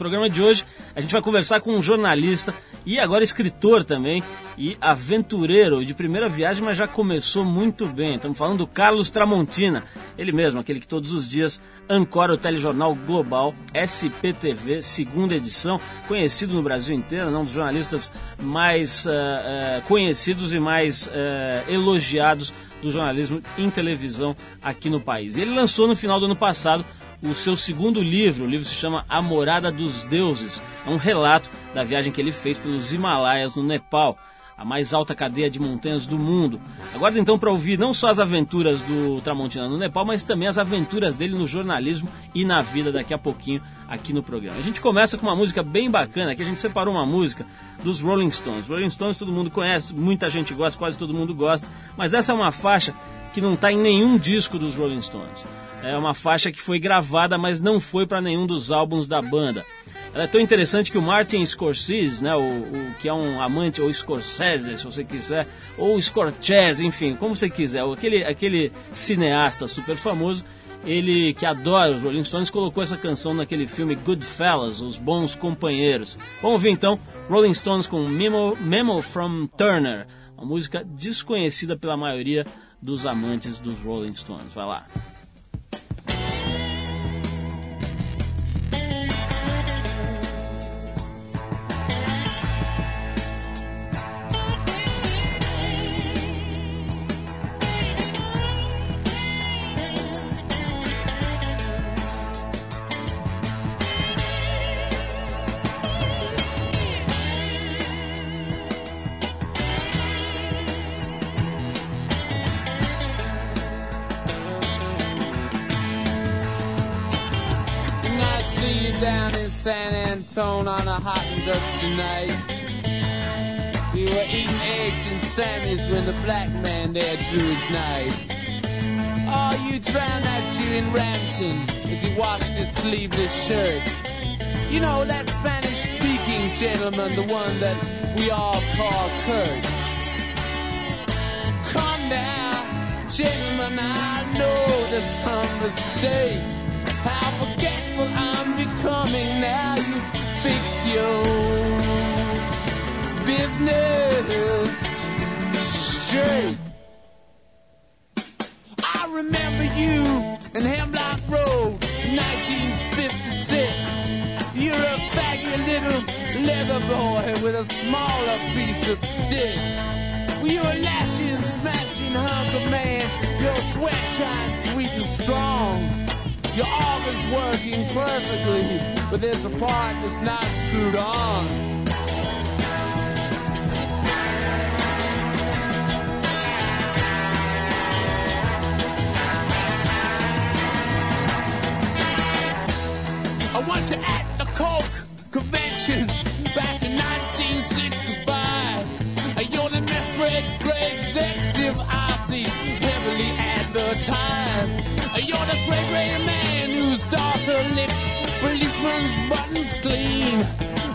programa de hoje a gente vai conversar com um jornalista e agora escritor também e aventureiro de primeira viagem, mas já começou muito bem. Estamos falando do Carlos Tramontina, ele mesmo, aquele que todos os dias ancora o telejornal global SPTV, segunda edição, conhecido no Brasil inteiro, um dos jornalistas mais uh, uh, conhecidos e mais uh, elogiados do jornalismo em televisão aqui no país. Ele lançou no final do ano passado o seu segundo livro. O livro se chama A Morada dos Deuses. É um relato da viagem que ele fez pelos Himalaias, no Nepal, a mais alta cadeia de montanhas do mundo. Aguarda então para ouvir não só as aventuras do Tramontina no Nepal, mas também as aventuras dele no jornalismo e na vida daqui a pouquinho aqui no programa. A gente começa com uma música bem bacana, que a gente separou uma música dos Rolling Stones. Rolling Stones todo mundo conhece, muita gente gosta, quase todo mundo gosta, mas essa é uma faixa que não está em nenhum disco dos Rolling Stones. É uma faixa que foi gravada, mas não foi para nenhum dos álbuns da banda. Ela é tão interessante que o Martin Scorsese, né, o, o, que é um amante, ou Scorsese, se você quiser, ou Scorsese, enfim, como você quiser, aquele, aquele cineasta super famoso, ele que adora os Rolling Stones, colocou essa canção naquele filme Goodfellas, Os Bons Companheiros. Vamos ouvir então Rolling Stones com Memo, Memo from Turner, uma música desconhecida pela maioria dos amantes dos Rolling Stones. Vai lá. Tone on a hot and dusty night. We were eating eggs and Sammy's when the black man there drew his knife. Oh, you drowned that Jew in Rampton as he washed his sleeveless shirt. You know, that Spanish speaking gentleman, the one that we all call Kurt. Come now, gentlemen, I know there's some mistake. How forgetful I'm becoming now. Your business straight. I remember you in Hemlock Road 1956. You're a faggy little leather boy with a smaller piece of stick. You a lashing, smashing hunk of man. Your sweat shines sweet and strong. Your organ's working perfectly, but there's a part that's not screwed on.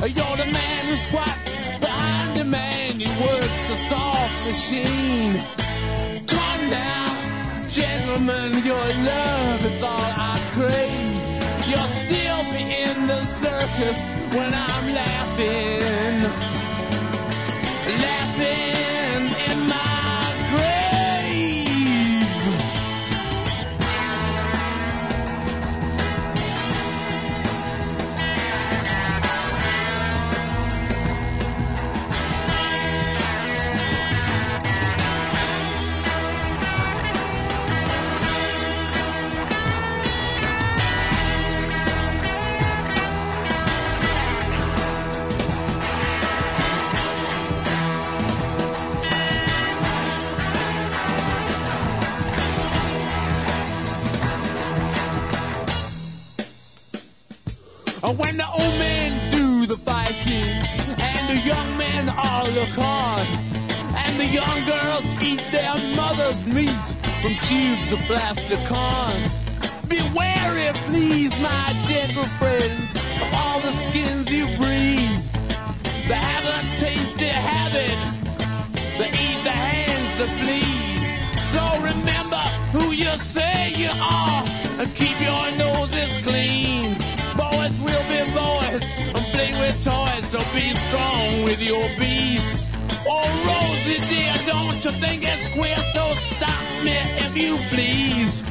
You're the man who squats behind the man who works the soft machine. Calm down, gentlemen, your love is all I crave. You'll still be in the circus when I'm laughing. From tubes of plastic corn. Beware, please, my gentle friends, of all the skins you breathe. They have a tasty habit, they eat the hands that bleed. So remember who you say you are and keep your noses clean boys will be boys. playing with toys, so be strong with your bees. Oh, Rosie dear, don't you think it's queer? So stop me if you please.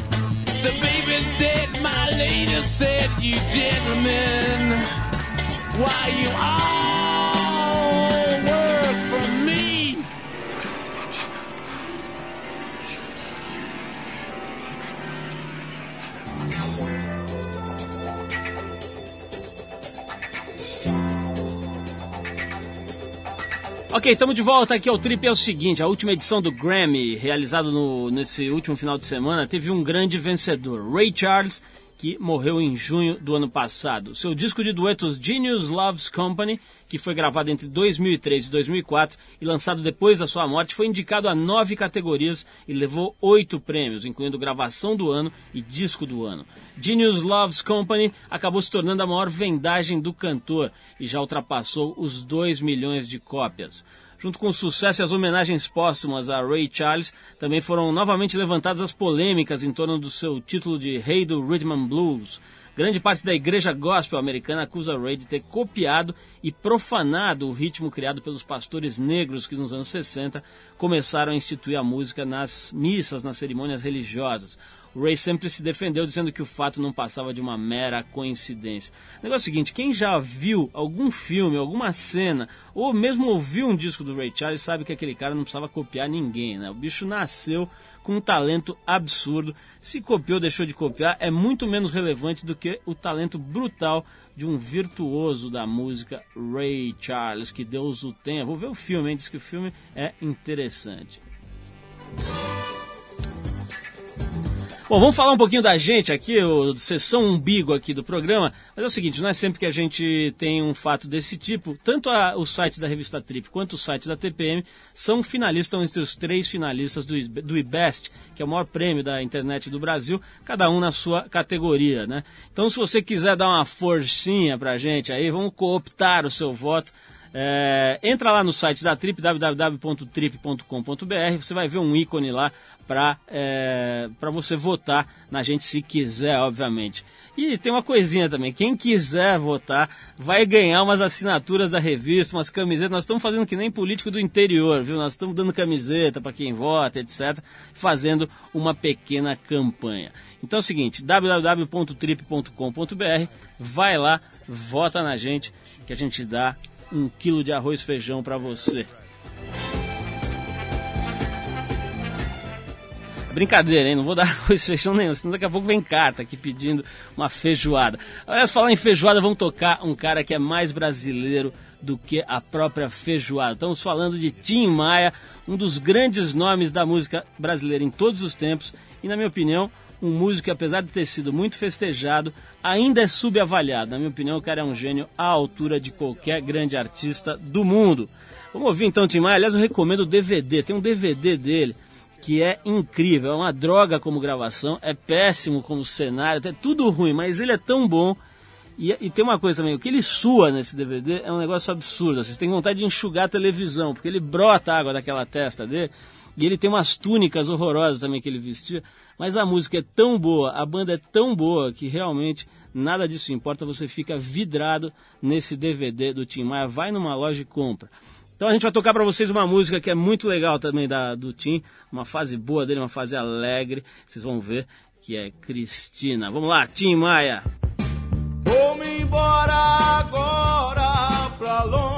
The baby's dead, my lady said, you gentlemen. Why you all Ok, estamos de volta aqui ao Trip. É o seguinte: a última edição do Grammy, realizado no- nesse último final de semana, teve um grande vencedor, Ray Charles, que morreu em junho do ano passado. Seu disco de duetos Genius Loves Company, que foi gravado entre 2003 e 2004 e lançado depois da sua morte, foi indicado a nove categorias e levou oito prêmios, incluindo gravação do ano e disco do ano. Genius Loves Company acabou se tornando a maior vendagem do cantor e já ultrapassou os 2 milhões de cópias. Junto com o sucesso e as homenagens póstumas a Ray Charles, também foram novamente levantadas as polêmicas em torno do seu título de Rei do Rhythm and Blues. Grande parte da igreja gospel americana acusa Ray de ter copiado e profanado o ritmo criado pelos pastores negros que nos anos 60 começaram a instituir a música nas missas, nas cerimônias religiosas. Ray sempre se defendeu dizendo que o fato não passava de uma mera coincidência. O negócio é o seguinte, quem já viu algum filme, alguma cena, ou mesmo ouviu um disco do Ray Charles, sabe que aquele cara não precisava copiar ninguém, né? O bicho nasceu com um talento absurdo. Se copiou, deixou de copiar, é muito menos relevante do que o talento brutal de um virtuoso da música, Ray Charles, que Deus o tenha. Vou ver o filme, hein? Diz que o filme é interessante. Bom, vamos falar um pouquinho da gente aqui, o sessão umbigo aqui do programa. Mas é o seguinte, não é sempre que a gente tem um fato desse tipo. Tanto a- o site da revista Trip quanto o site da TPM são finalistas, entre os três finalistas do, do IBEST, que é o maior prêmio da internet do Brasil, cada um na sua categoria, né? Então, se você quiser dar uma forcinha pra gente aí, vamos cooptar o seu voto. É, entra lá no site da Trip, www.trip.com.br, você vai ver um ícone lá para é, você votar na gente se quiser, obviamente. E tem uma coisinha também, quem quiser votar vai ganhar umas assinaturas da revista, umas camisetas. Nós estamos fazendo que nem político do interior, viu? Nós estamos dando camiseta para quem vota, etc. Fazendo uma pequena campanha. Então é o seguinte, www.trip.com.br, vai lá, vota na gente, que a gente dá um quilo de arroz e feijão para você. Brincadeira, hein? Não vou dar arroz e feijão nenhum, senão daqui a pouco vem carta aqui pedindo uma feijoada. Aliás, falar em feijoada, vamos tocar um cara que é mais brasileiro do que a própria feijoada. Estamos falando de Tim Maia, um dos grandes nomes da música brasileira em todos os tempos e, na minha opinião, um músico que, apesar de ter sido muito festejado, ainda é subavaliado. Na minha opinião, o cara é um gênio à altura de qualquer grande artista do mundo. Vamos ouvir então Tim Maia. Aliás, eu recomendo o DVD. Tem um DVD dele que é incrível. É uma droga como gravação, é péssimo como cenário, é tudo ruim, mas ele é tão bom. E, e tem uma coisa também, o que ele sua nesse DVD é um negócio absurdo. Você tem vontade de enxugar a televisão, porque ele brota água daquela testa dele. E ele tem umas túnicas horrorosas também que ele vestia. Mas a música é tão boa, a banda é tão boa que realmente nada disso importa. Você fica vidrado nesse DVD do Tim Maia. Vai numa loja e compra. Então a gente vai tocar para vocês uma música que é muito legal também da, do Tim. Uma fase boa dele, uma fase alegre. Vocês vão ver que é Cristina. Vamos lá, Tim Maia. Vou-me embora agora pra longe.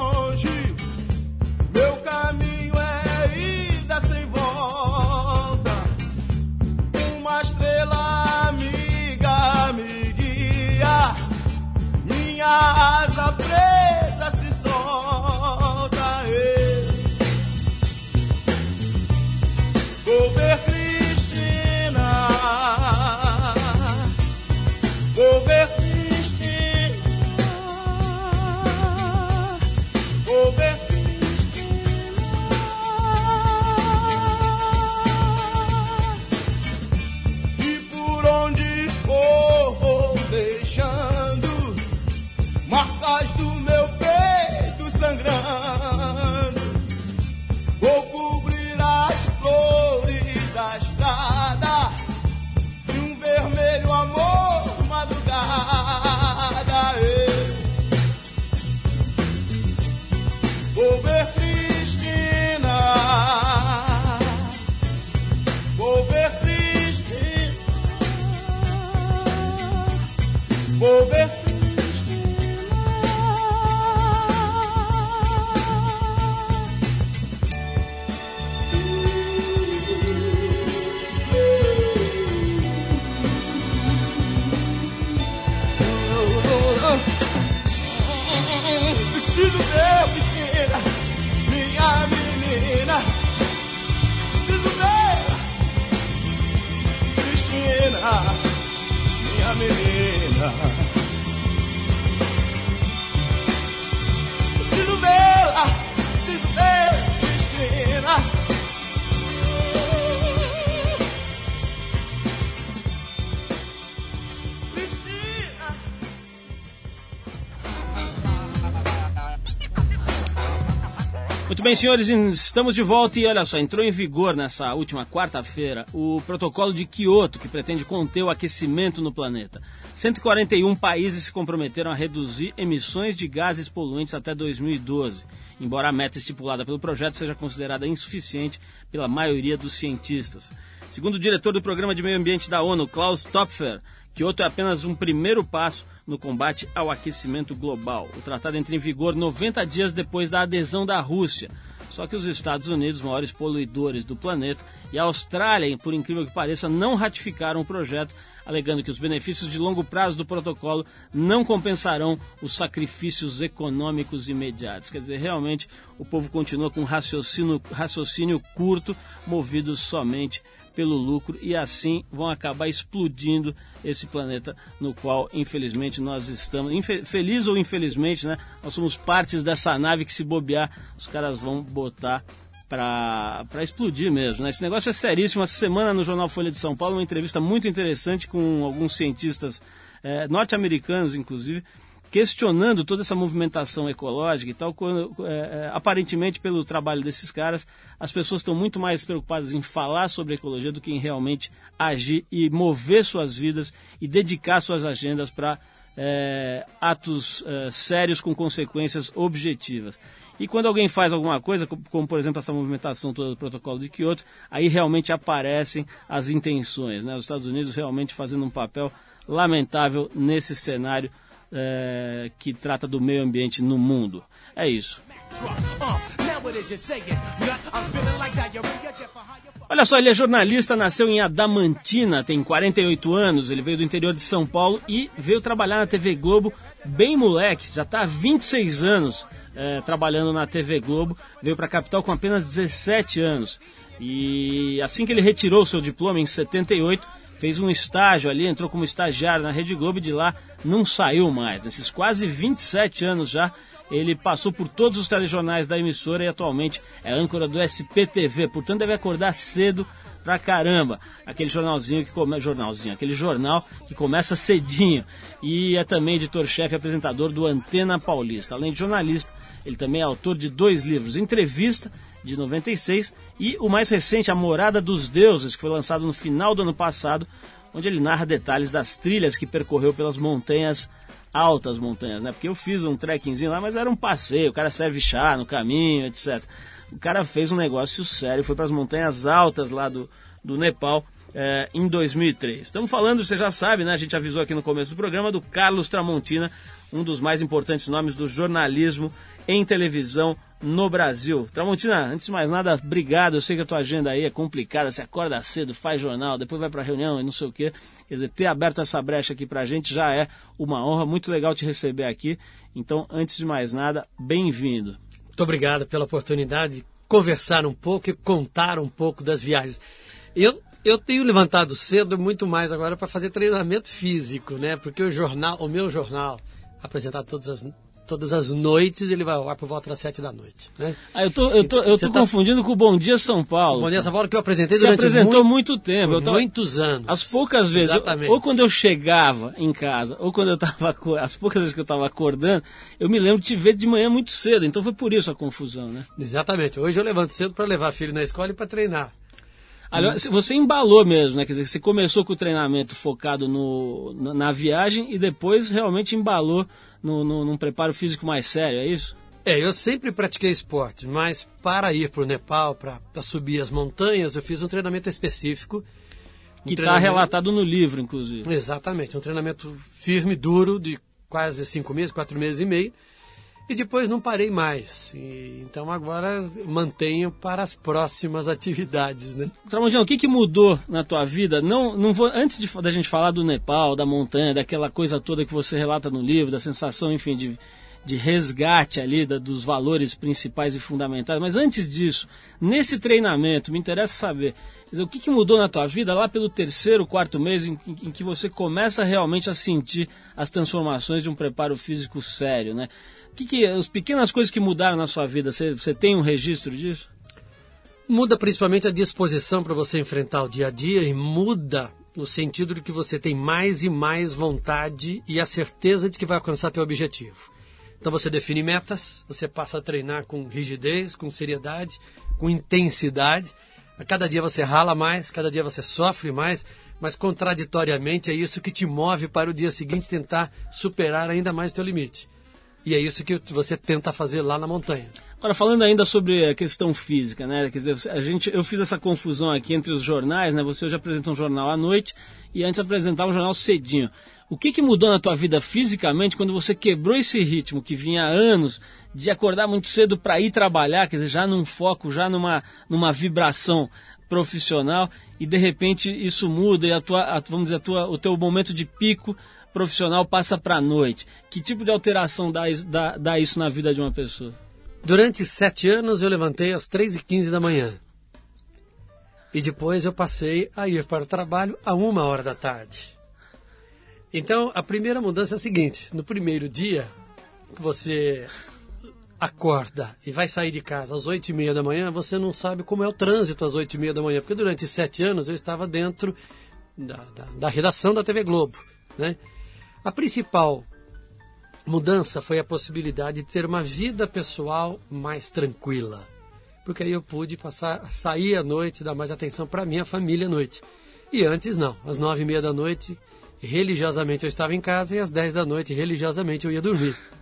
Bem, senhores, estamos de volta e olha só, entrou em vigor nessa última quarta-feira o protocolo de Kyoto, que pretende conter o aquecimento no planeta. 141 países se comprometeram a reduzir emissões de gases poluentes até 2012, embora a meta estipulada pelo projeto seja considerada insuficiente pela maioria dos cientistas. Segundo o diretor do Programa de Meio Ambiente da ONU, Klaus Topfer, Kyoto é apenas um primeiro passo no combate ao aquecimento global. O tratado entra em vigor 90 dias depois da adesão da Rússia. Só que os Estados Unidos, maiores poluidores do planeta, e a Austrália, por incrível que pareça, não ratificaram o projeto, alegando que os benefícios de longo prazo do protocolo não compensarão os sacrifícios econômicos imediatos. Quer dizer, realmente o povo continua com raciocínio, raciocínio curto, movido somente pelo lucro e assim vão acabar explodindo esse planeta no qual infelizmente nós estamos, feliz ou infelizmente, né? Nós somos partes dessa nave que se bobear, os caras vão botar para explodir mesmo. Né? Esse negócio é seríssimo. Essa semana no Jornal Folha de São Paulo, uma entrevista muito interessante com alguns cientistas eh, norte-americanos, inclusive, questionando toda essa movimentação ecológica e tal, quando, é, é, aparentemente pelo trabalho desses caras, as pessoas estão muito mais preocupadas em falar sobre ecologia do que em realmente agir e mover suas vidas e dedicar suas agendas para é, atos é, sérios com consequências objetivas. E quando alguém faz alguma coisa, como, por exemplo essa movimentação toda do protocolo de Kyoto, aí realmente aparecem as intenções. Né? Os Estados Unidos realmente fazendo um papel lamentável nesse cenário é, que trata do meio ambiente no mundo. É isso. Olha só, ele é jornalista, nasceu em Adamantina, tem 48 anos, ele veio do interior de São Paulo e veio trabalhar na TV Globo bem moleque, já está há 26 anos é, trabalhando na TV Globo, veio para a capital com apenas 17 anos. E assim que ele retirou seu diploma em 78, fez um estágio ali, entrou como estagiário na Rede Globo e de lá não saiu mais. Nesses quase 27 anos já, ele passou por todos os telejornais da emissora e atualmente é âncora do SPTV, portanto deve acordar cedo pra caramba. Aquele jornalzinho que começa. Jornalzinho, aquele jornal que começa cedinho. E é também editor-chefe e apresentador do Antena Paulista. Além de jornalista, ele também é autor de dois livros, Entrevista, de 96, e o mais recente, A Morada dos Deuses, que foi lançado no final do ano passado, onde ele narra detalhes das trilhas que percorreu pelas montanhas altas montanhas, né? Porque eu fiz um trekkingzinho lá, mas era um passeio, o cara serve chá no caminho, etc. O cara fez um negócio sério, foi para as montanhas altas lá do, do Nepal é, em 2003. Estamos falando, você já sabe, né? A gente avisou aqui no começo do programa do Carlos Tramontina, um dos mais importantes nomes do jornalismo em televisão no Brasil. Tramontina, antes de mais nada, obrigado. Eu sei que a tua agenda aí é complicada, você acorda cedo, faz jornal, depois vai para reunião e não sei o quê. Quer dizer, ter aberto essa brecha aqui pra gente já é uma honra, muito legal te receber aqui. Então, antes de mais nada, bem-vindo. Muito obrigado pela oportunidade de conversar um pouco e contar um pouco das viagens. Eu, eu tenho levantado cedo muito mais agora para fazer treinamento físico, né? Porque o jornal, o meu jornal, apresentado todas as, todas as noites, ele vai ar por volta das sete da noite, né? Ah, eu tô, eu tô, eu Você tô tá- confundindo com o Bom Dia São Paulo. Bom dia, São Paulo, que eu apresentei Você durante apresentou muito, muito tempo. Tava- muitos anos. As poucas vezes, Exatamente. ou quando eu chegava em casa, ou quando eu tava, as poucas vezes que eu estava acordando, eu me lembro de te ver de manhã muito cedo, então foi por isso a confusão, né? Exatamente. Hoje eu levanto cedo para levar filho na escola e para treinar. Aliás, você embalou mesmo, né? Quer dizer, você começou com o treinamento focado no, na, na viagem e depois realmente embalou no, no, num preparo físico mais sério, é isso? É, eu sempre pratiquei esporte, mas para ir para o Nepal, para subir as montanhas, eu fiz um treinamento específico. Um Que está treinamento- relatado no livro, inclusive. Exatamente, um treinamento firme, duro, de quase cinco meses, quatro meses e meio. E depois não parei mais. E, então agora mantenho para as próximas atividades, né? Tramontiano, o que, que mudou na tua vida? Não, não vou, antes de, da gente falar do Nepal, da montanha, daquela coisa toda que você relata no livro, da sensação, enfim, de, de resgate ali da- dos valores principais e fundamentais. Mas antes disso, nesse treinamento, me interessa saber dizer, o que, que mudou na tua vida lá pelo terceiro, quarto mês em, em- em que você começa realmente a sentir as transformações de um preparo físico sério, né? Que, que as pequenas coisas que mudaram na sua vida, você, você tem um registro disso? Muda principalmente a disposição para você enfrentar o dia a dia e muda no sentido de que você tem mais e mais vontade e a certeza de que vai alcançar teu objetivo. Então você define metas, você passa a treinar com rigidez, com seriedade, com intensidade. A cada dia você rala mais, cada dia você sofre mais, mas contraditoriamente é isso que te move para o dia seguinte tentar superar ainda mais o teu limite. E é isso que você tenta fazer lá na montanha. Agora, falando ainda sobre a questão física, né? Quer dizer, a gente, eu fiz essa confusão aqui entre os jornais, né? Você hoje apresenta um jornal à noite e antes apresentava um jornal cedinho. O que, que mudou na tua vida fisicamente quando você quebrou esse ritmo que vinha há anos de acordar muito cedo para ir trabalhar, quer dizer, já num foco, já numa, numa vibração profissional e de repente isso muda e a tua, a- vamos dizer, a tua, o teu momento de pico profissional passa para a noite. Que tipo de alteração dá, dá, dá isso na vida de uma pessoa? Durante sete anos eu levantei às 3h15 da manhã. E depois eu passei a ir para o trabalho a uma hora da tarde. Então a primeira mudança é a seguinte: no primeiro dia você acorda e vai sair de casa às oito e meia da manhã, você não sabe como é o trânsito às oito e meia da manhã, porque durante sete anos eu estava dentro da, da, da redação da TV Globo. Né? A principal mudança foi a possibilidade de ter uma vida pessoal mais tranquila. Porque aí eu pude passar, sair à noite, dar mais atenção para minha família à noite. E antes não, às nove e meia da noite, religiosamente eu estava em casa e às dez da noite, religiosamente eu ia dormir.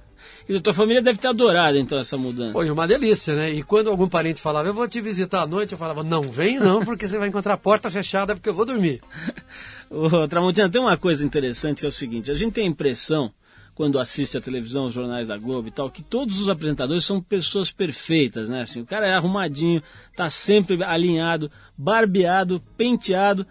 E a tua família deve ter adorado então essa mudança. Foi uma delícia, né? E quando algum parente falava, eu vou te visitar à noite, eu falava, não vem não, porque você vai encontrar a porta fechada porque eu vou dormir. Ô, Tramontina, tem uma coisa interessante que é o seguinte: a gente tem a impressão, quando assiste a televisão, os jornais da Globo e tal, que todos os apresentadores são pessoas perfeitas, né? Assim, o cara é arrumadinho, tá sempre alinhado, barbeado, penteado.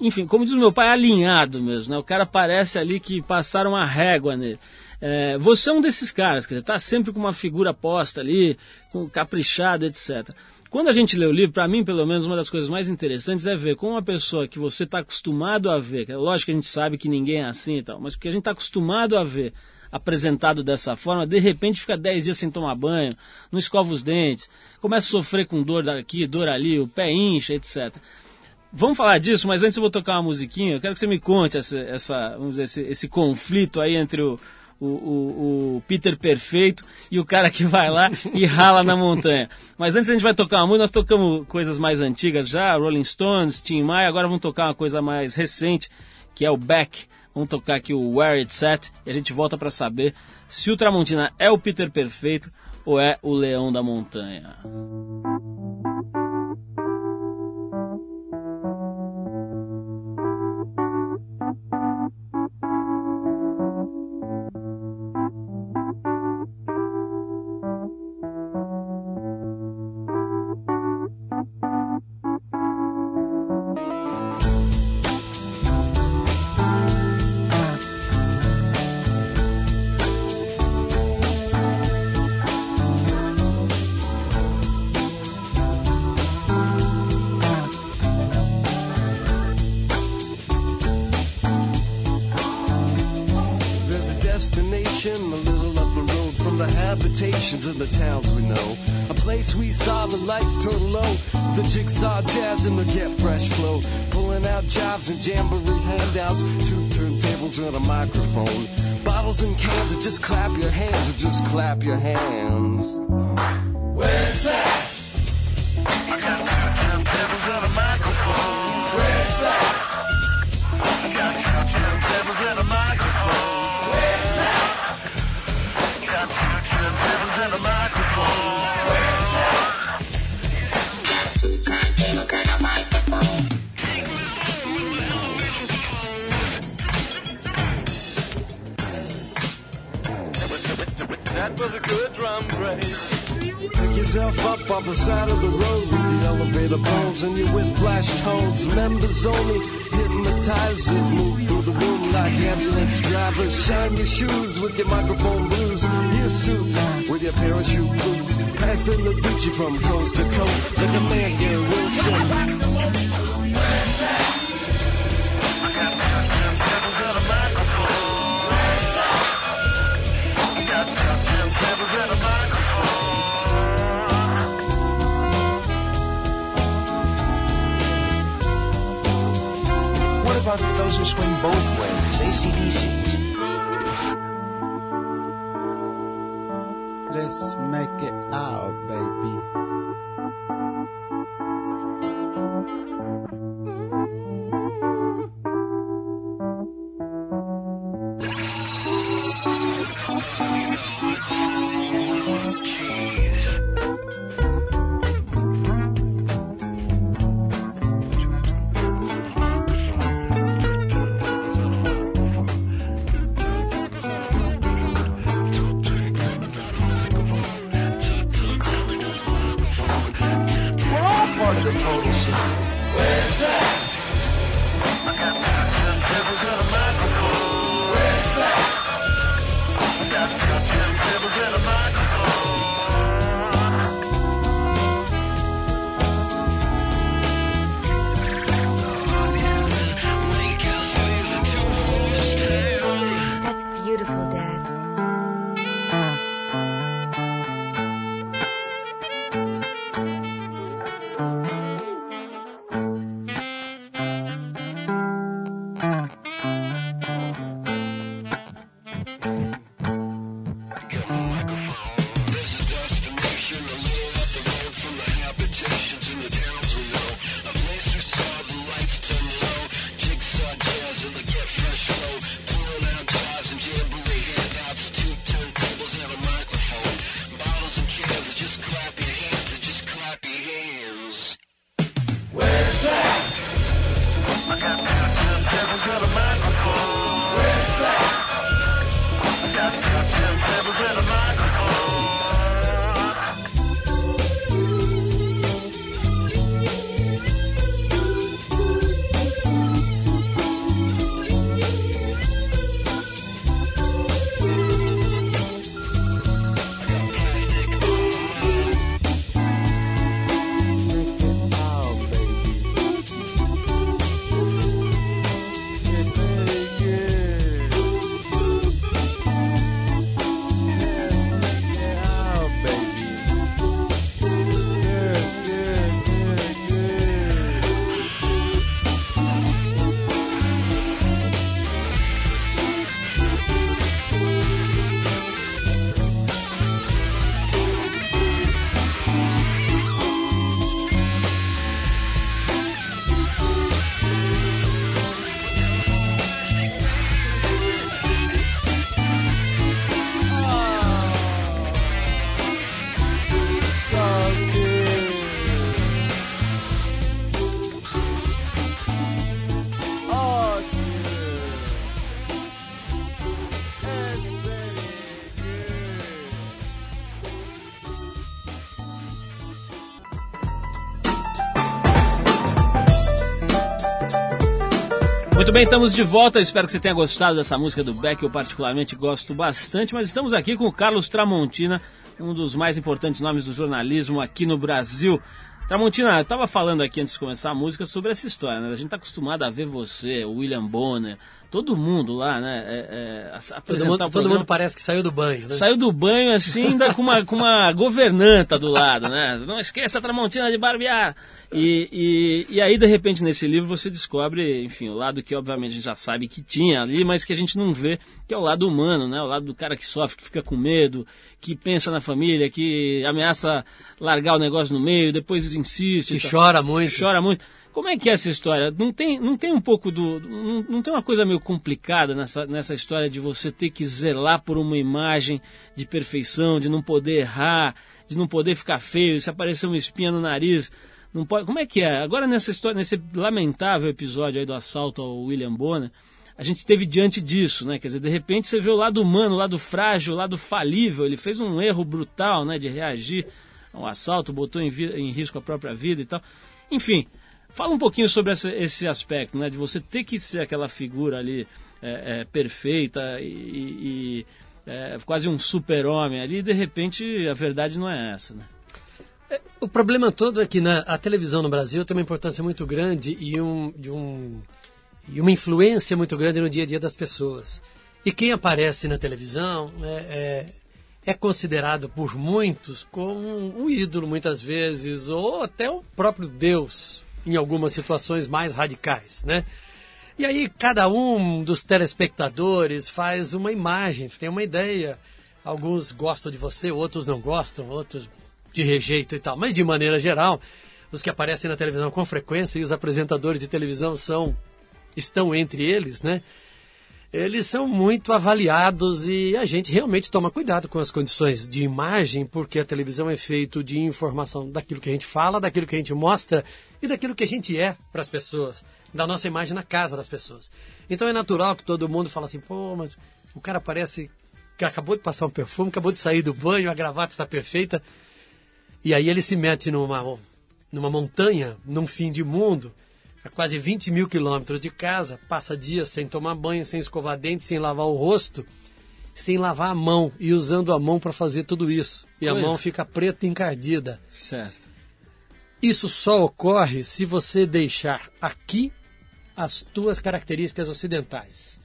Enfim, como diz meu pai, alinhado mesmo, né? O cara parece ali que passaram uma régua nele. É, você é um desses caras, quer dizer, tá sempre com uma figura posta ali, com caprichado, etc. Quando a gente lê o livro, para mim, pelo menos, uma das coisas mais interessantes é ver como uma pessoa que você está acostumado a ver, que é lógico que a gente sabe que ninguém é assim e tal, mas que a gente está acostumado a ver apresentado dessa forma, de repente fica 10 dias sem tomar banho, não escova os dentes, começa a sofrer com dor daqui, dor ali, o pé incha, etc. Vamos falar disso, mas antes eu vou tocar uma musiquinha. Eu quero que você me conte essa, essa, vamos dizer, esse, esse conflito aí entre o, o, o, o Peter perfeito e o cara que vai lá e rala na montanha. Mas antes a gente vai tocar uma música, nós tocamos coisas mais antigas já, Rolling Stones, Tim Maia, agora vamos tocar uma coisa mais recente, que é o Beck. Vamos tocar aqui o Where It's At e a gente volta para saber se o Tramontina é o Peter perfeito ou é o Leão da Montanha. Jamboree handouts, two turntables and a microphone. Bottles and cans, or just clap your hands, or just clap your hands. Pick yourself up off the side of the road with the elevator bones and your with flash tones. Members only hypnotizers move through the room like ambulance drivers. Shine your shoes with your microphone blues. Your suits with your parachute boots. Passing the Gucci from coast to coast like a man, Gary Wilson. What about those who swing both ways, ACDCs? Let's make it out, Muito bem, estamos de volta. Espero que você tenha gostado dessa música do Beck. Eu particularmente gosto bastante, mas estamos aqui com o Carlos Tramontina, um dos mais importantes nomes do jornalismo aqui no Brasil. Tramontina, eu estava falando aqui antes de começar a música sobre essa história, né? A gente está acostumado a ver você, o William Bonner, todo mundo lá, né? É, é, Todo mundo, todo mundo parece que saiu do banho, né? Saiu do banho assim, ainda com uma, com uma governanta do lado, né? Não esqueça a Tramontina de barbear. E, e, e aí, de repente, nesse livro você descobre, enfim, o lado que obviamente a gente já sabe que tinha ali, mas que a gente não vê, que é o lado humano, né? O lado do cara que sofre, que fica com medo, que pensa na família, que ameaça largar o negócio no meio, depois insiste. Que e tal. chora muito. Chora muito. Como é que é essa história? Não tem, não tem um pouco do. Não, não tem uma coisa meio complicada nessa, nessa história de você ter que zelar por uma imagem de perfeição, de não poder errar, de não poder ficar feio, se aparecer uma espinha no nariz. Não pode, como é que é? Agora nessa história, nesse lamentável episódio aí do assalto ao William Bonner, a gente teve diante disso, né? Quer dizer, de repente você vê o lado humano, o lado frágil, o lado falível. Ele fez um erro brutal, né? De reagir ao assalto, botou em, em risco a própria vida e tal. Enfim, Fala um pouquinho sobre essa- esse aspecto, né? De você ter que ser aquela figura ali é, é, perfeita e, e, é, quase um super-homem ali, e de repente a verdade não é essa, né? O problema todo é que na, a televisão no Brasil tem uma importância muito grande e, um, de um, e uma influência muito grande no dia a dia das pessoas. E quem aparece na televisão é, é, é considerado por muitos como um ídolo, muitas vezes, ou até o próprio Deus, em algumas situações mais radicais, né? E aí cada um dos telespectadores faz uma imagem, tem uma ideia. Alguns gostam de você, outros não gostam, outros te rejeitam e tal. Mas de maneira geral, os que aparecem na televisão com frequência e os apresentadores de televisão são estão entre eles, né? Eles são muito avaliados e a gente realmente toma cuidado com as condições de imagem, porque a televisão é feito de informação daquilo que a gente fala, daquilo que a gente mostra e daquilo que a gente é para as pessoas, da nossa imagem na casa das pessoas. Então é natural que todo mundo fala assim, pô, mas o cara parece que acabou de passar um perfume, acabou de sair do banho, a gravata está perfeita. E aí ele se mete numa, numa montanha, num fim de mundo, a quase 20 mil quilômetros de casa, passa dias sem tomar banho, sem escovar dente, sem lavar o rosto, sem lavar a mão e usando a mão para fazer tudo isso. E a Pois. mão fica preta e encardida. Certo. Isso só ocorre se você deixar aqui as tuas características ocidentais.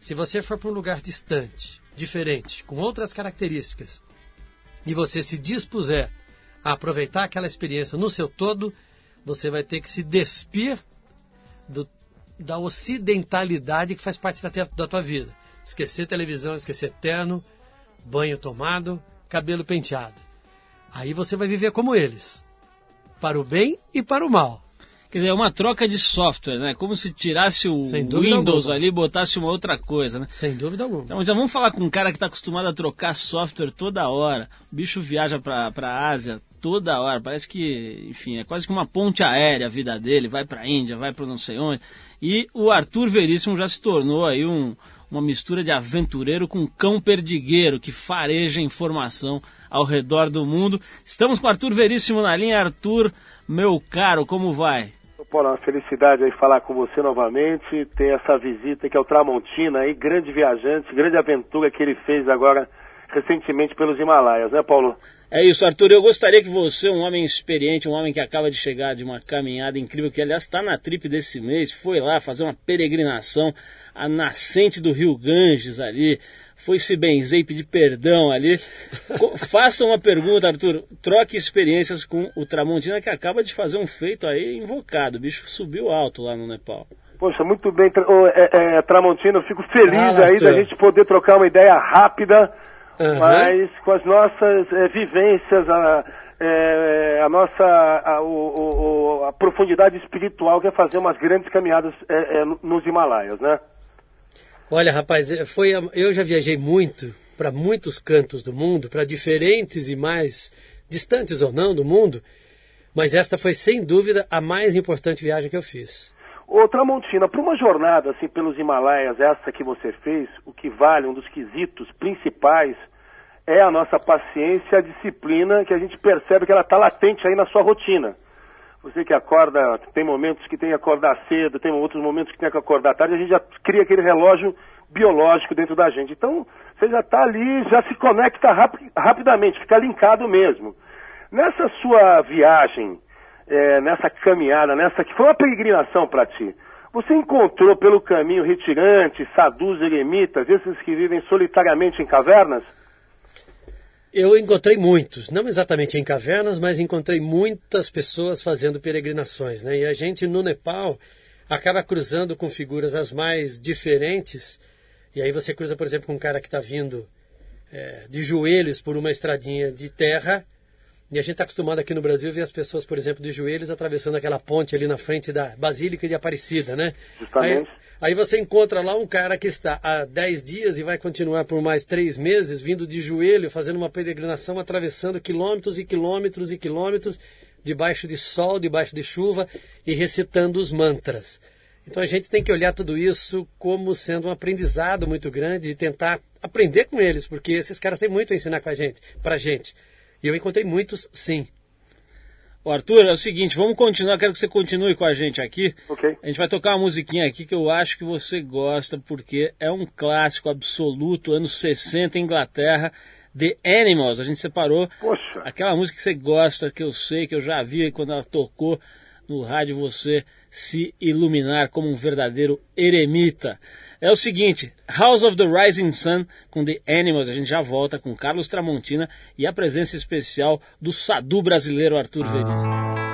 Se você for para um lugar distante, diferente, com outras características, e você se dispuser a aproveitar aquela experiência no seu todo, você vai ter que se despir do- da ocidentalidade que faz parte da, da tua vida. Esquecer televisão, esquecer terno, banho tomado, cabelo penteado. Aí você vai viver como eles, para o bem e para o mal. Quer dizer, é uma troca de software, né? Como se tirasse o Windows alguma. ali e botasse uma outra coisa, né? Sem dúvida alguma. Então já vamos falar com um cara que está acostumado a trocar software toda hora. O bicho viaja para a Ásia toda hora. Parece que, enfim, é quase que uma ponte aérea a vida dele. Vai para a Índia, vai para não sei onde. E o Arthur Veríssimo já se tornou aí um, uma mistura de aventureiro com cão perdigueiro que fareja informação ao redor do mundo. Estamos com o Arthur Veríssimo na linha. Arthur, meu caro, como vai? É uma felicidade aí falar com você novamente, ter essa visita que é o Tramontina aí, grande viajante, grande aventura que ele fez agora recentemente pelos Himalaias, né, Paulo? É isso, Arthur. Eu gostaria que você, um homem experiente, um homem que acaba de chegar de uma caminhada incrível, que aliás está na trip desse mês, foi lá fazer uma peregrinação à nascente do Rio Ganges ali, foi se benzer e pedir perdão ali. Faça uma pergunta, Arthur. Troque experiências com o Tramontina, que acaba de fazer um feito aí invocado. O bicho subiu alto lá no Nepal. Poxa, muito bem, é, é, Tramontina, eu fico feliz Fala, aí da gente poder trocar uma ideia rápida, Aham. mas com as nossas é, vivências, a, é, a nossa a, o- o- a profundidade espiritual que é fazer umas grandes caminhadas é, é, nos Himalaias, né? Olha, rapaz, eh, foi eu já viajei muito para muitos cantos do mundo, para diferentes e mais distantes ou não do mundo, mas esta foi sem dúvida a mais importante viagem que eu fiz. Ô Tramontina, para uma jornada assim pelos Himalaias, essa que você fez, o que vale, um dos quesitos principais é a nossa paciência a disciplina que a gente percebe que ela está latente aí na sua rotina. Você que acorda, tem momentos que tem que acordar cedo, tem outros momentos que tem que acordar tarde, a gente já cria aquele relógio biológico dentro da gente. Então, você já está ali, já se conecta rapi- rapidamente, fica linkado mesmo. Nessa sua viagem, é, nessa caminhada, nessa que foi uma peregrinação para ti, você encontrou pelo caminho retirantes, sadus, eremitas, esses que vivem solitariamente em cavernas? Eu encontrei muitos, não exatamente em cavernas, mas encontrei muitas pessoas fazendo peregrinações, né? E a gente no Nepal acaba cruzando com figuras as mais diferentes. E aí você cruza, por exemplo, com um cara que está vindo é, de joelhos por uma estradinha de terra. E a gente está acostumado aqui no Brasil a ver as pessoas, por exemplo, de joelhos atravessando aquela ponte ali na frente da Basílica de Aparecida, né? Justamente. Aí, Aí você encontra lá um cara que está há 10 dias e vai continuar por mais três meses, vindo de joelho, fazendo uma peregrinação, atravessando quilômetros e quilômetros e quilômetros, debaixo de sol, debaixo de chuva e recitando os mantras. Então a gente tem que olhar tudo isso como sendo um aprendizado muito grande e tentar aprender com eles, porque esses caras têm muito a ensinar com a gente, pra gente. E eu encontrei muitos, sim. Ô, Arthur, é o seguinte, vamos continuar, quero que você continue com a gente aqui. Ok. A gente vai tocar uma musiquinha aqui que eu acho que você gosta, porque é um clássico absoluto, anos 60, Inglaterra, The Animals. A gente separou Poxa. aquela música que você gosta, que eu sei, que eu já vi quando ela tocou no rádio, você se iluminar como um verdadeiro eremita. É o seguinte, House of the Rising Sun com The Animals, a gente já volta com Carlos Tramontina e a presença especial do Sadu brasileiro Arthur Veríssimo.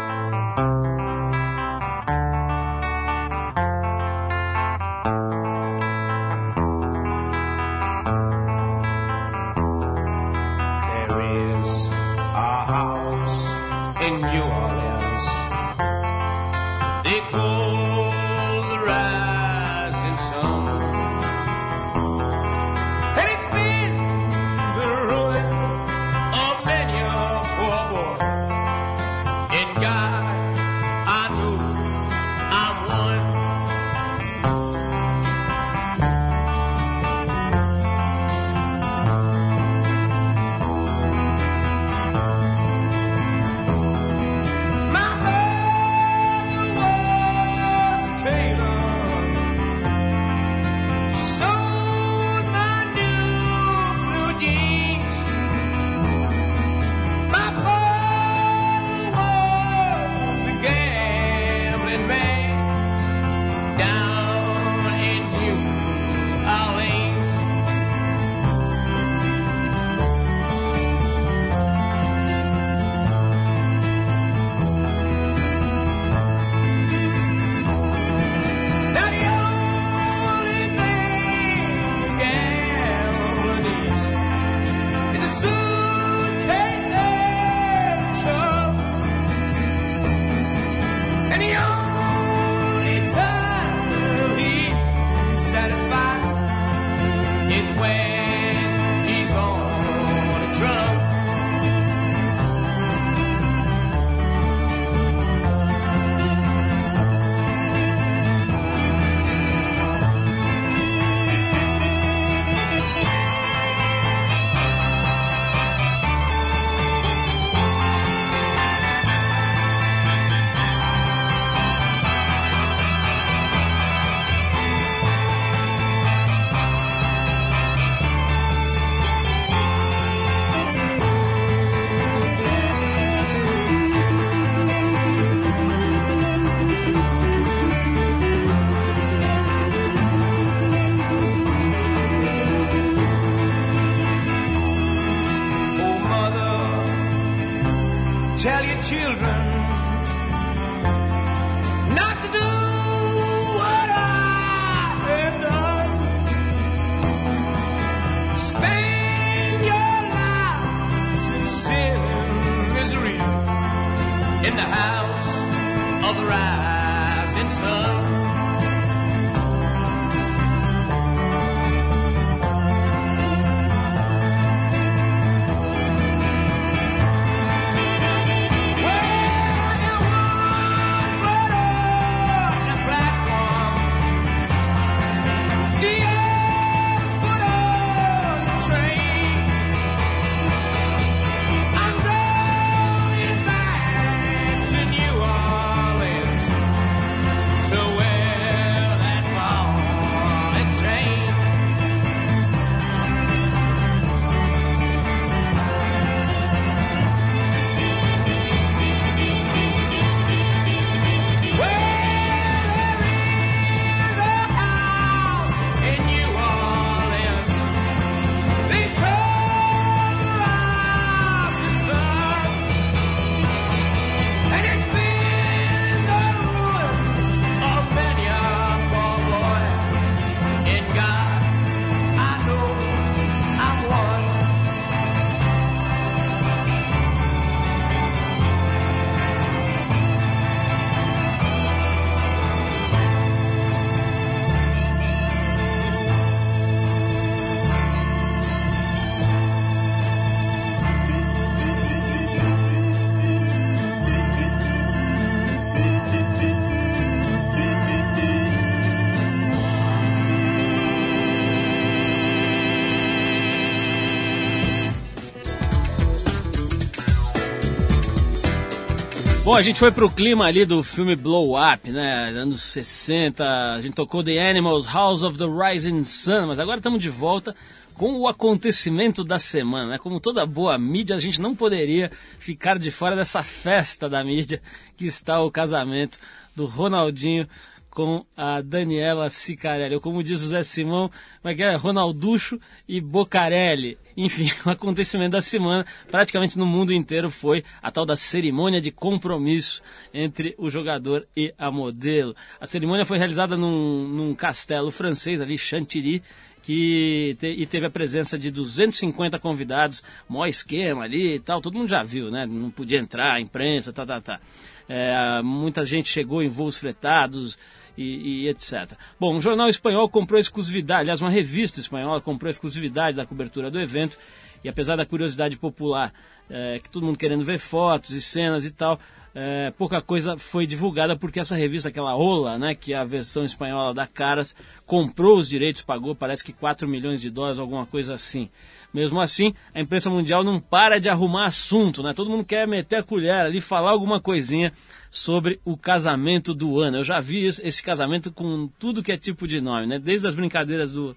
Bom, a gente foi pro clima ali do filme Blow Up, né? Anos 60, a gente tocou The Animals, House of the Rising Sun, mas agora estamos de volta com o acontecimento da semana, né? Como toda boa mídia, a gente não poderia ficar de fora dessa festa da mídia que está o casamento do Ronaldinho com a Daniela Sicarelli. Ou como diz o Zé Simão, como é que é? Ronalducho e Bocarelli. Enfim, o acontecimento da semana, praticamente no mundo inteiro, foi a tal da cerimônia de compromisso entre o jogador e a modelo. A cerimônia foi realizada num, num castelo francês, ali, Chantilly, que te, e teve a presença de 250 convidados, maior esquema ali e tal, todo mundo já viu, né? Não podia entrar, imprensa, tá, tá, tá. É, muita gente chegou em voos fretados, e, e, etc. Bom, um jornal espanhol comprou exclusividade, aliás, uma revista espanhola comprou exclusividade da cobertura do evento, e apesar da curiosidade popular, é, que todo mundo querendo ver fotos e cenas e tal, é, pouca coisa foi divulgada porque essa revista, aquela Ola, né, que é a versão espanhola da Caras, comprou os direitos, pagou parece que 4 milhões de dólares, alguma coisa assim. Mesmo assim, a imprensa mundial não para de arrumar assunto, né? Todo mundo quer meter a colher ali, falar alguma coisinha sobre o casamento do ano. Eu já vi esse casamento com tudo que é tipo de nome, né? Desde as brincadeiras do,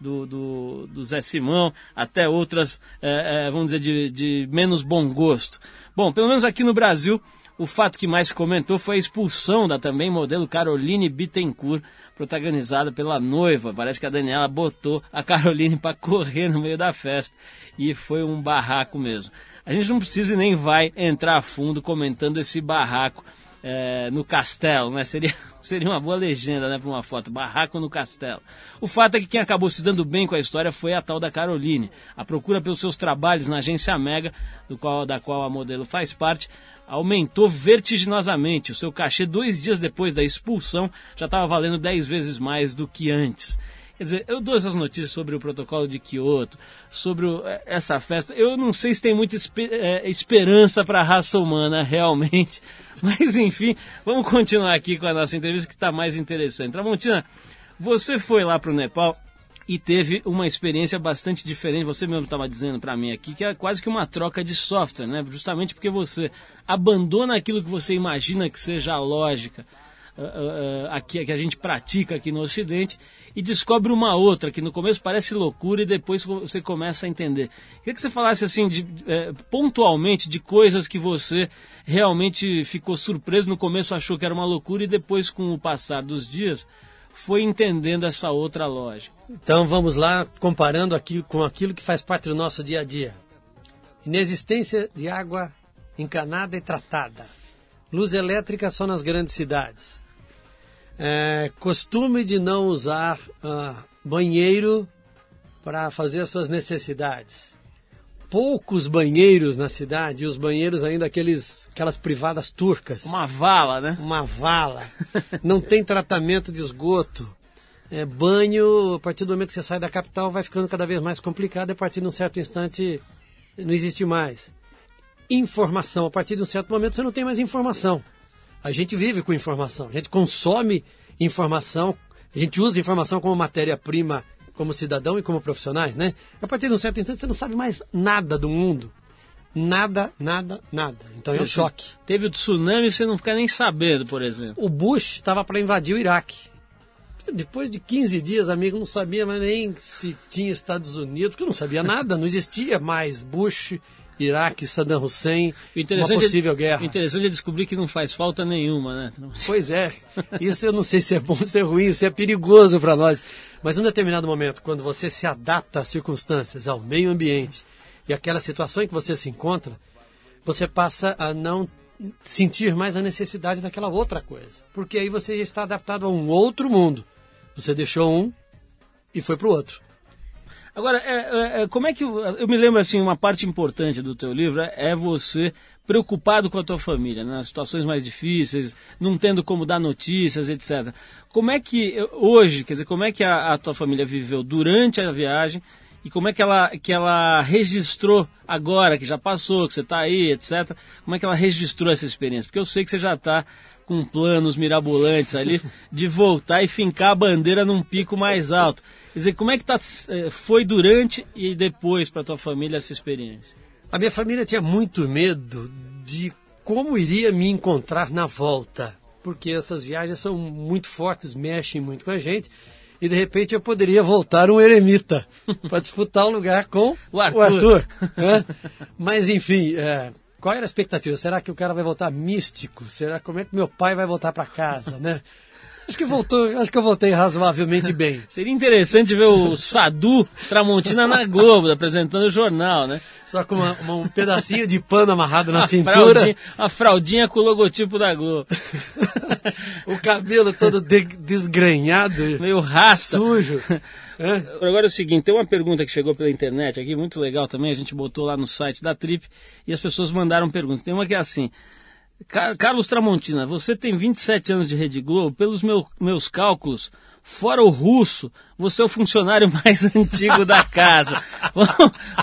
do, do, do Zé Simão até outras, é, é, vamos dizer, de, de menos bom gosto. Bom, pelo menos aqui no Brasil, o fato que mais comentou foi a expulsão da também modelo Caroline Bittencourt, protagonizada pela noiva. Parece que a Daniela botou a Caroline para correr no meio da festa e foi um barraco mesmo. A gente não precisa e nem vai entrar a fundo comentando esse barraco é, no castelo, né? Seria, seria uma boa legenda, né, para uma foto. Barraco no castelo. O fato é que quem acabou se dando bem com a história foi a tal da Caroline. A procura pelos seus trabalhos na agência Mega, do qual, da qual a modelo faz parte, aumentou vertiginosamente. O seu cachê, dois dias depois da expulsão, já estava valendo dez vezes mais do que antes. Quer dizer, eu dou essas notícias sobre o protocolo de Kyoto, sobre o, essa festa. Eu não sei se tem muita esper, é, esperança para a raça humana, realmente. Mas, enfim, vamos continuar aqui com a nossa entrevista que está mais interessante. Tramontina, você foi lá para o Nepal e teve uma experiência bastante diferente. Você mesmo estava dizendo para mim aqui que é quase que uma troca de software, né? Justamente porque você abandona aquilo que você imagina que seja a lógica uh, uh, aqui, que a gente pratica aqui no Ocidente e descobre uma outra que no começo parece loucura e depois você começa a entender. Queria que você falasse assim de, uh, pontualmente de coisas que você realmente ficou surpreso no começo achou que era uma loucura e depois com o passar dos dias foi entendendo essa outra lógica. Então vamos lá, comparando aqui com aquilo que faz parte do nosso dia a dia. Inexistência de água encanada e tratada. Luz elétrica só nas grandes cidades. É, costume de não usar ah, banheiro para fazer suas necessidades. Poucos banheiros na cidade, e os banheiros ainda aqueles, aquelas privadas turcas. Uma vala, né? Uma vala. não tem tratamento de esgoto. É, banho, a partir do momento que você sai da capital, vai ficando cada vez mais complicado, e a partir de um certo instante não existe mais informação. A partir de um certo momento você não tem mais informação. A gente vive com informação, a gente consome informação, a gente usa informação como matéria-prima como cidadão e como profissionais, né? A partir de um certo instante você não sabe mais nada do mundo. Nada, nada, nada. Então é um choque. Teve o tsunami e você não fica nem sabendo, por exemplo. O Bush estava para invadir o Iraque. Depois de 15 dias, amigo, não sabia mais nem se tinha Estados Unidos, porque não sabia nada, não existia mais Bush, Iraque, Saddam Hussein, uma possível é, guerra. O interessante é descobrir que não faz falta nenhuma, né? Pois é. Isso eu não sei se é bom, se é ruim, se é perigoso para nós. Mas num determinado momento, quando você se adapta às circunstâncias, ao meio ambiente e àquela situação em que você se encontra, você passa a não sentir mais a necessidade daquela outra coisa. Porque aí você já está adaptado a um outro mundo. Você deixou um e foi para o outro. Agora, é, é, como é que. Eu me lembro assim, uma parte importante do teu livro é você preocupado com a tua família, né? nas situações mais difíceis, não tendo como dar notícias, etc. Como é que hoje, quer dizer, como é que a, a tua família viveu durante a viagem e como é que ela, que ela registrou agora, que já passou, que você está aí, etc. Como é que ela registrou essa experiência? Porque eu sei que você já está com planos mirabolantes ali de voltar e fincar a bandeira num pico mais alto. Quer dizer, como é que tá, eh, foi durante e depois para tua família essa experiência? A minha família tinha muito medo de como iria me encontrar na volta, porque essas viagens são muito fortes, mexem muito com a gente. E de repente eu poderia voltar um eremita para disputar o lugar com O Arthur. né? Mas enfim, é, qual era a expectativa? Será que o cara vai voltar místico? Será como é que meu pai vai voltar para casa, né? Acho que voltou, acho que eu voltei razoavelmente bem. Seria interessante ver o Sadu Tramontina na Globo, apresentando o jornal, né? Só com uma- uma- um pedacinho de pano amarrado na a cintura, fraldinha, a fraldinha com o logotipo da Globo. o cabelo todo de- desgrenhado, Meio rasta. sujo. É? Agora é o seguinte, tem uma pergunta que chegou pela internet aqui, muito legal também, a gente botou lá no site da Trip e as pessoas mandaram perguntas. Tem uma que é assim, Carlos Tramontina, você tem 27 anos de Rede Globo, pelos meu- meus cálculos, fora o russo, você é o funcionário mais antigo da casa.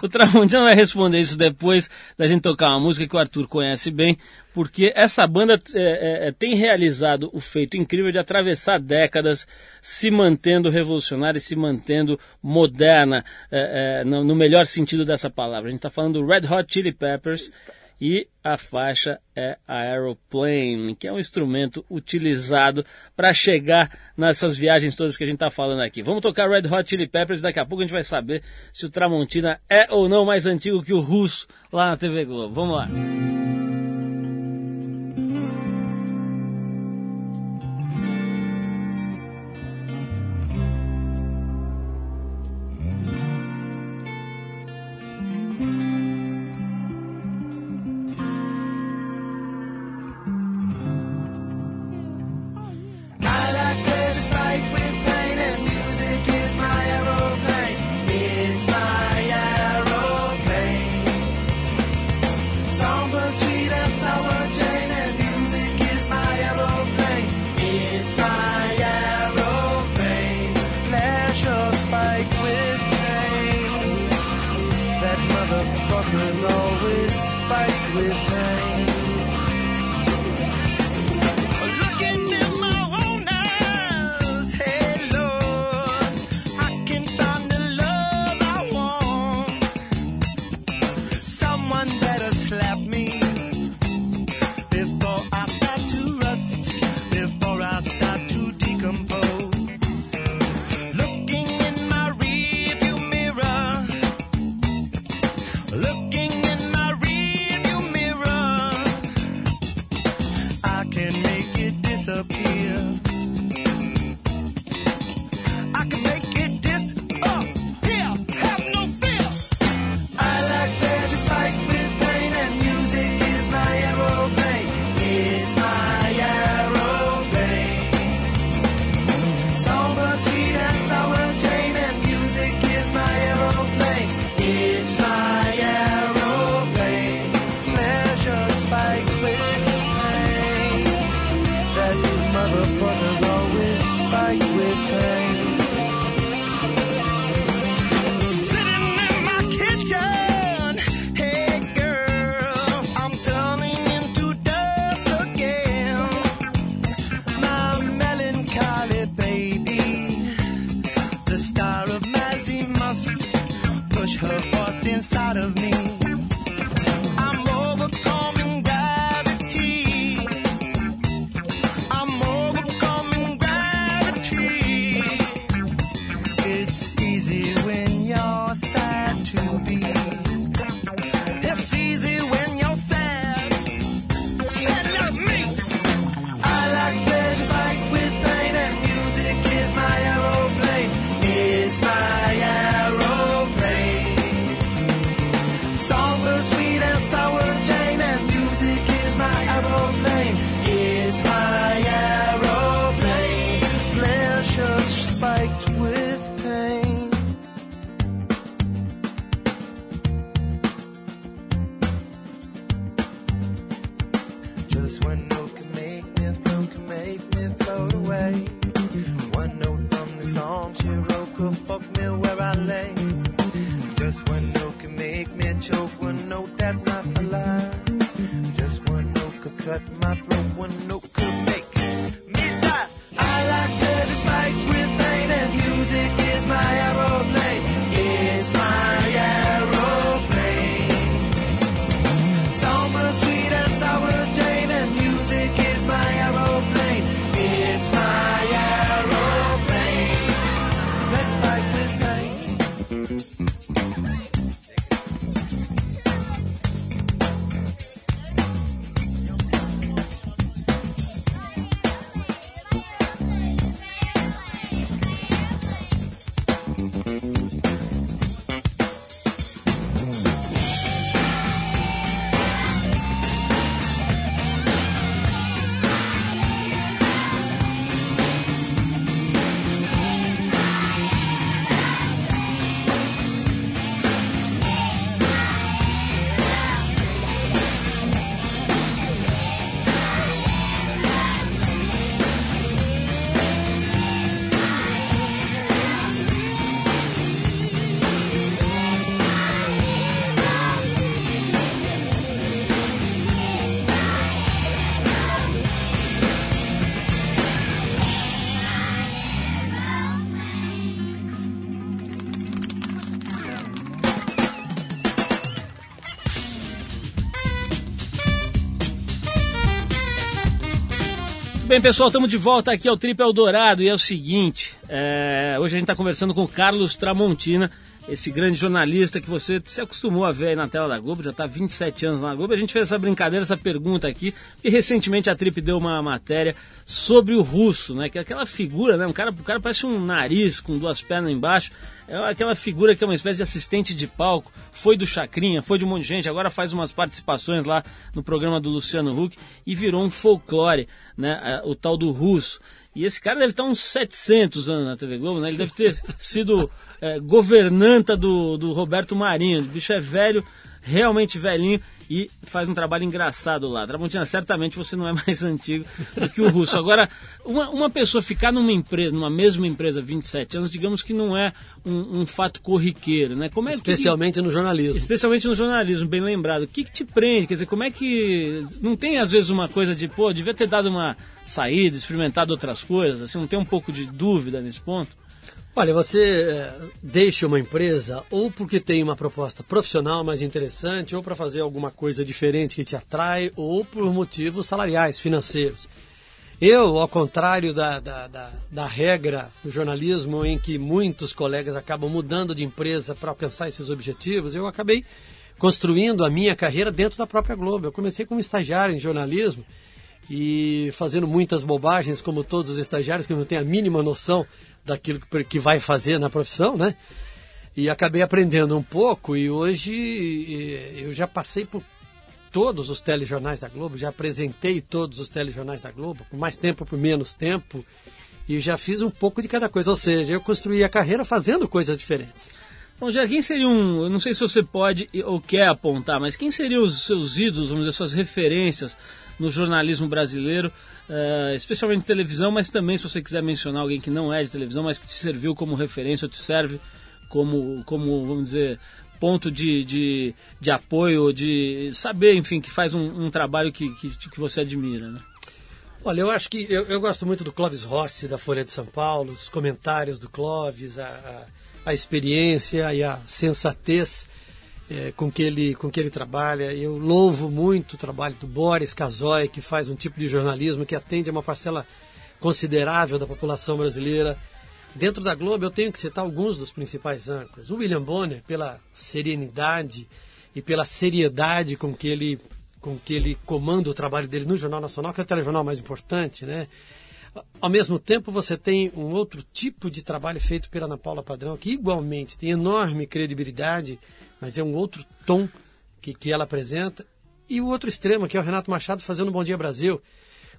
O Tramontina vai responder isso depois da gente tocar uma música que o Arthur conhece bem, porque essa banda é, é, é, tem realizado o feito incrível de atravessar décadas, se mantendo revolucionária e se mantendo moderna, é, é, no, no melhor sentido dessa palavra. A gente está falando do Red Hot Chili Peppers e a faixa é a Aeroplane, que é um instrumento utilizado para chegar nessas viagens todas que a gente está falando aqui. Vamos tocar Red Hot Chili Peppers daqui a pouco a gente vai saber se o Tramontina é ou não mais antigo que o russo lá na TV Globo. Vamos lá. Bem, pessoal, estamos de volta aqui ao Trip Eldorado e é o seguinte: é, hoje a gente está conversando com o Carlos Tramontina, esse grande jornalista que você se acostumou a ver aí na tela da Globo, já está 27 anos na Globo. A gente fez essa brincadeira, essa pergunta aqui, porque recentemente a Trip deu uma matéria sobre o russo, né? Que é aquela figura, né? Um cara, o cara parece um nariz com duas pernas embaixo. É aquela figura que é uma espécie de assistente de palco. Foi do Chacrinha, foi de um monte de gente, agora faz umas participações lá no programa do Luciano Huck e virou um folclore, né? O tal do russo. E esse cara deve estar uns 700 anos na TV Globo, né? Ele deve ter sido é, governanta do, do Roberto Marinho. O bicho é velho, realmente velhinho e faz um trabalho engraçado lá. Tramontina, certamente você não é mais antigo do que o russo. Agora, uma, uma pessoa ficar numa empresa, numa mesma empresa 27 anos, digamos que não é um, um fato corriqueiro, né? Como é Especialmente que, no jornalismo. Especialmente no jornalismo, bem lembrado. O que, que te prende? Quer dizer, como é que. Não tem às vezes uma coisa de, pô, devia ter dado uma saída, experimentado outras coisas? Assim, não tem um pouco de dúvida nesse ponto? Olha, você é, deixa uma empresa ou porque tem uma proposta profissional mais interessante, ou para fazer alguma coisa diferente que te atrai, ou por motivos salariais, financeiros. Eu, ao contrário da, da, da, da regra do jornalismo, em que muitos colegas acabam mudando de empresa para alcançar esses objetivos, eu acabei construindo a minha carreira dentro da própria Globo. Eu comecei como estagiário em jornalismo e fazendo muitas bobagens, como todos os estagiários que não têm a mínima noção daquilo que vai fazer na profissão, né? E acabei aprendendo um pouco e hoje eu já passei por todos os telejornais da Globo, já apresentei todos os telejornais da Globo, por mais tempo, por menos tempo, e já fiz um pouco de cada coisa, ou seja, eu construí a carreira fazendo coisas diferentes. Bom, já quem seria um, eu não sei se você pode ou quer apontar, mas quem seriam os seus ídolos, vamos dizer, suas referências no jornalismo brasileiro, uh, especialmente televisão, mas também se você quiser mencionar alguém que não é de televisão, mas que te serviu como referência ou te serve como, como vamos dizer, ponto de, de, de apoio, de saber, enfim, que faz um, um trabalho que, que, que, você admira, né? Olha, eu acho que eu, eu, gosto muito do Clóvis Rossi, da Folha de São Paulo, os comentários do Clóvis, a, a, a experiência e a sensatez é, com, que ele, com que ele trabalha. Eu louvo muito o trabalho do Boris Casoy, que faz um tipo de jornalismo que atende a uma parcela considerável da população brasileira. Dentro da Globo, eu tenho que citar alguns dos principais âncoras. O William Bonner, pela serenidade e pela seriedade com que ele, com que ele comanda o trabalho dele no Jornal Nacional, que é o telejornal mais importante, né? Ao mesmo tempo, você tem um outro tipo de trabalho feito pela Ana Paula Padrão, que igualmente tem enorme credibilidade mas é um outro tom que, que ela apresenta. E o outro extremo, que é o Renato Machado fazendo Bom Dia Brasil,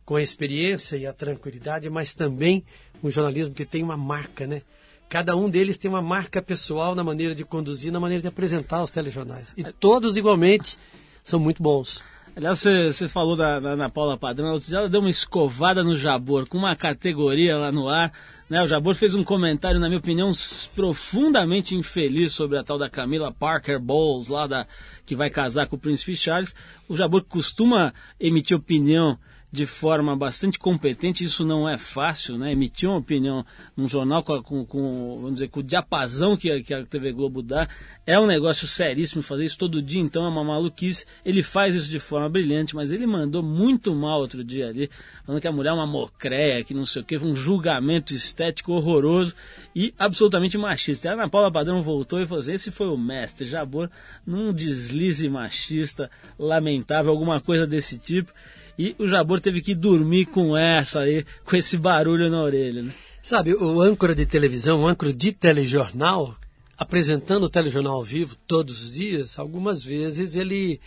com a experiência e a tranquilidade, mas também um jornalismo que tem uma marca, né? Cada um deles tem uma marca pessoal na maneira de conduzir, na maneira de apresentar os telejornais. E todos, igualmente, são muito bons. Aliás, você, falou da, da Ana Paula Padrão, ela deu uma escovada no Jabor, com uma categoria lá no ar. Né? O Jabor fez um comentário, na minha opinião, profundamente infeliz sobre a tal da Camila Parker Bowles, lá da, que vai casar com o Príncipe Charles. O Jabor costuma emitir opinião de forma bastante competente, isso não é fácil, né? Emitir uma opinião num jornal com, com, com vamos dizer, com o diapasão que a, que a TV Globo dá, é um negócio seríssimo fazer isso todo dia, então é uma maluquice. Ele faz isso de forma brilhante, mas ele mandou muito mal outro dia ali, falando que a mulher é uma mocréia, que não sei o que, um julgamento estético horroroso e absolutamente machista. E a Ana Paula Padrão voltou e falou assim, esse foi o mestre, Jabor, num deslize machista, lamentável, alguma coisa desse tipo. E o Jabor teve que dormir com essa aí, com esse barulho na orelha, né? Sabe, o âncora de televisão, o âncora de telejornal, apresentando o telejornal ao vivo todos os dias, algumas vezes ele,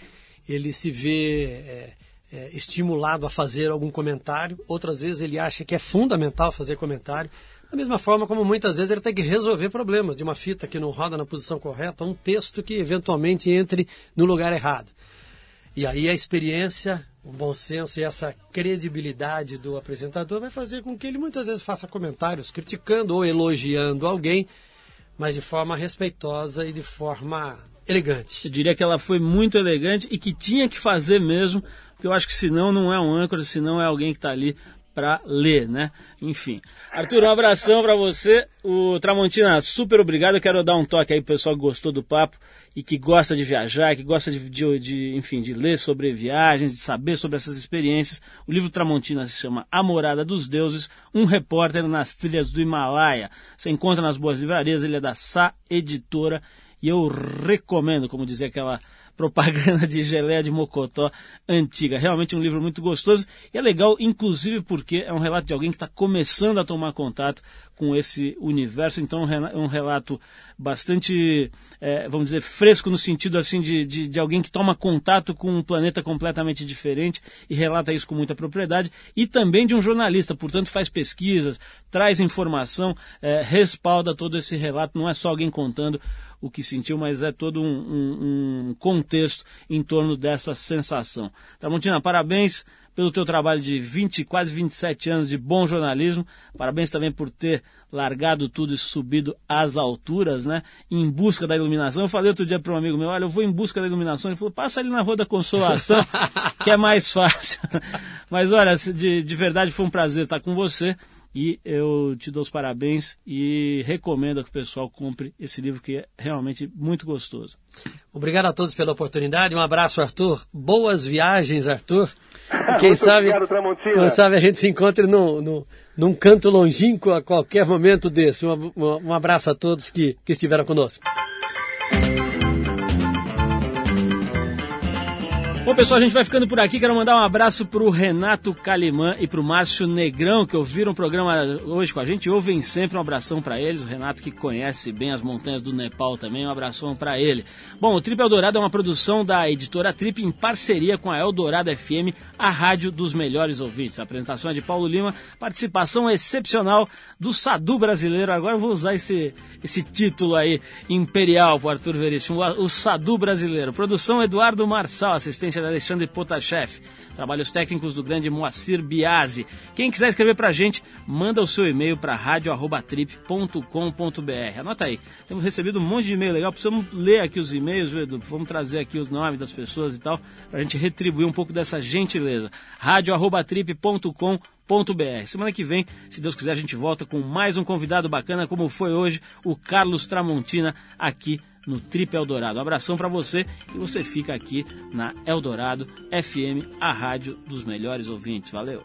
ele se vê é, é, estimulado a fazer algum comentário, outras vezes ele acha que é fundamental fazer comentário. Da mesma forma como muitas vezes ele tem que resolver problemas de uma fita que não roda na posição correta, um texto que eventualmente entre no lugar errado. E aí a experiência, o bom senso e essa credibilidade do apresentador vai fazer com que ele muitas vezes faça comentários criticando ou elogiando alguém, mas de forma respeitosa e de forma elegante. Eu diria que ela foi muito elegante e que tinha que fazer mesmo, porque eu acho que senão não é um âncora, senão é alguém que está ali para ler, né? Enfim. Arthur, um abração para você. O Tramontina, super obrigado. Eu quero dar um toque aí pro pessoal que gostou do papo e que gosta de viajar, que gosta de, de, de, enfim, de ler sobre viagens, de saber sobre essas experiências. O livro Tramontina se chama A Morada dos Deuses, um repórter nas trilhas do Himalaia. Você encontra nas boas livrarias, ele é da Sá Editora e eu recomendo, como dizia aquela propaganda de geleia de mocotó antiga. Realmente um livro muito gostoso e é legal, inclusive porque é um relato de alguém que está começando a tomar contato com esse universo. Então é um relato bastante, é, vamos dizer, fresco no sentido assim de, de, de, alguém que toma contato com um planeta completamente diferente e relata isso com muita propriedade. E também de um jornalista, portanto faz pesquisas, traz informação, é, respalda todo esse relato. Não é só alguém contando o que sentiu, mas é todo um, um, um contexto em torno dessa sensação. Tramontina, parabéns pelo teu trabalho de 20, quase 27 anos de bom jornalismo. Parabéns também por ter largado tudo e subido às alturas, né? Em busca da iluminação. Eu falei outro dia para um amigo meu, olha, eu vou em busca da iluminação. Ele falou, passa ali na Rua da Consolação, que é mais fácil. Mas olha, de, de verdade foi um prazer estar com você. E eu te dou os parabéns e recomendo que o pessoal compre esse livro que é realmente muito gostoso. Obrigado a todos pela oportunidade. Um abraço, Arthur. Boas viagens, Arthur. E quem sabe, obrigado, quem sabe a gente se encontre no, no, num canto longínquo a qualquer momento desse. Um, um abraço a todos que, que estiveram conosco. Bom, pessoal, a gente vai ficando por aqui. Quero mandar um abraço pro Renato Calimã e pro Márcio Negrão, que ouviram o programa hoje com a gente. Ouvem sempre um abração para eles. O Renato, que conhece bem as montanhas do Nepal também, um abração para ele. Bom, o Trip Eldorado é uma produção da editora Trip em parceria com a Eldorado FM, a rádio dos melhores ouvintes. A apresentação é de Paulo Lima, participação excepcional do Sadu brasileiro. Agora eu vou usar esse, esse título aí imperial pro Arthur Veríssimo, o Sadu brasileiro. Produção Eduardo Marçal, assistência de Alexandre Potashev. Trabalhos técnicos do grande Moacir Biasi. Quem quiser escrever pra gente, manda o seu e-mail para radio@trip.com.br. Anota aí. Temos recebido um monte de e-mail legal, precisamos ler aqui os e-mails, Edu? Vamos trazer aqui os nomes das pessoas e tal, pra gente retribuir um pouco dessa gentileza. radio@trip.com.br. Semana que vem, se Deus quiser, a gente volta com mais um convidado bacana, como foi hoje o Carlos Tramontina aqui no Trip Eldorado. Um abração para você e você fica aqui na Eldorado FM, a rádio dos melhores ouvintes. Valeu!